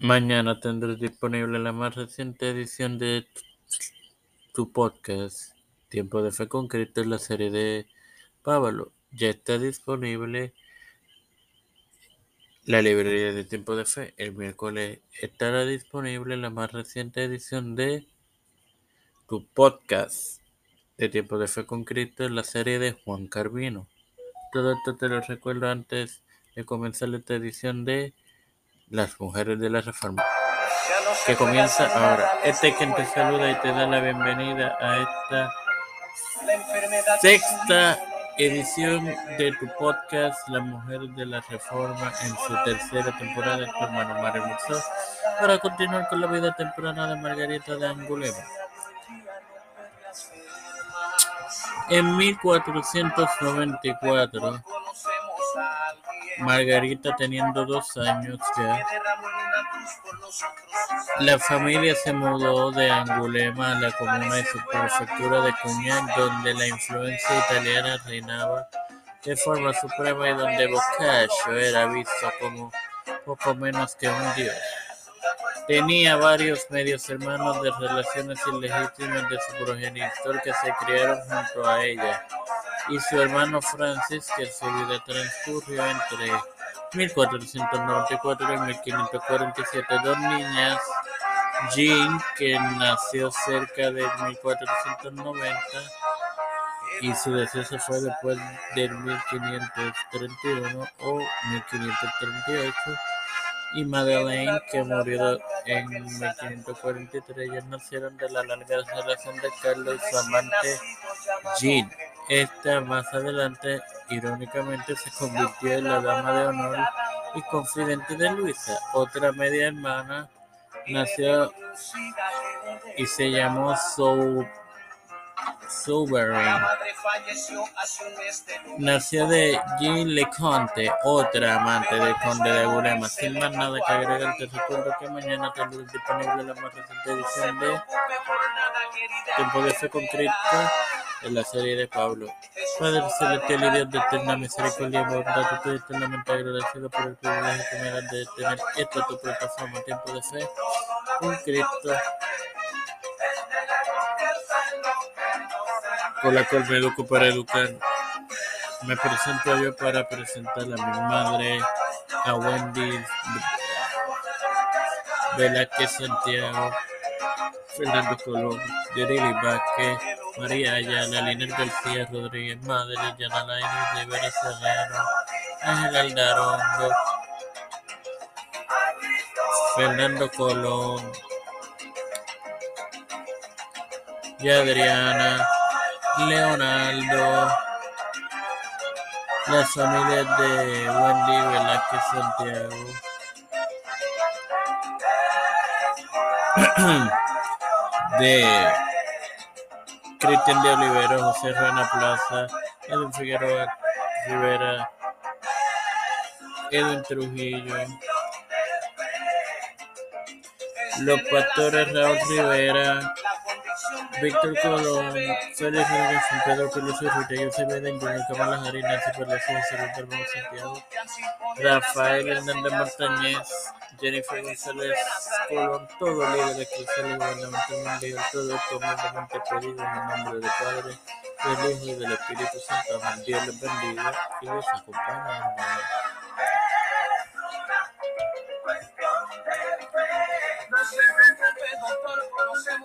Mañana tendrás disponible la más reciente edición de tu podcast, Tiempo de Fe con Cristo, la serie de Pablo. Ya está disponible la librería de Tiempo de Fe. El miércoles estará disponible la más reciente edición de tu podcast de Tiempo de Fe con Cristo, la serie de Juan Carvino. Todo esto te lo recuerdo antes de comenzar esta edición de Las Mujeres de la Reforma, que comienza ahora. Este es quien te saluda y te da la bienvenida a esta sexta edición de tu podcast Las Mujeres de la Reforma en su tercera temporada, tu hermano Mario Muxo, para continuar con la vida temprana de Margarita de Angulema. En 1494, Margarita teniendo dos años ya, la familia se mudó de Angulema a la comuna de su prefectura de Cunha, donde la influencia italiana reinaba de forma suprema y donde Boccaccio era visto como poco menos que un dios. Tenía varios medios hermanos de relaciones ilegítimas de su progenitor que se criaron junto a ella y su hermano Francis, que su vida transcurrió entre 1494 y 1547. Dos niñas, Jean, que nació cerca de 1490 y su deceso fue después del 1531 o 1538 y Madeleine, que murió en 1543. Ellas nacieron de la larga relación de Carlos amante Jean. Esta más adelante, irónicamente, se convirtió en la dama de honor y confidente de Luisa. Otra media hermana nació y se llamó Sou Sovereign. Nació de Jean Leconte, otra amante del conde de Angulema. Sin más nada que agregar, te recuerdo que mañana tendrás disponible la más reciente edición de Tiempo de Fe con En la serie de Pablo. Padre celestial y Dios de eterna misericordia y bondad, estoy eternamente agradecido por el privilegio que me dan de tener esta tu plataforma Tiempo de Fe con Cristo. Con la cual me educo para educar. Me presento yo para presentar a mi madre, a Wendy Velázquez Santiago, Fernando Colón, Yerili Vázquez, María Ayala, Liner García Rodríguez, Madre, Yanalaini Rivera Serrano, Ángel Aldarongo, Fernando Colón, y Adriana, Leonardo, las familias de Wendy Velázquez Santiago, de Cristian de Olivero, José Ruena Plaza, Edwin Figueroa Rivera, Edwin Trujillo, los pastores Raúl Rivera, Víctor Colón, Félix Rodríguez, Pedro Peluso, Rita José Beden, Junior Kamala Harris, Nancy Pelosi, José Luis Santiago, Rafael Hernández Montañez, Jennifer González Colón, todo líder eclesial y gubernamental mundial, todo humildemente pedido en el nombre del Padre, del Hijo y del Espíritu Santo. Dios les bendiga y les acompañe.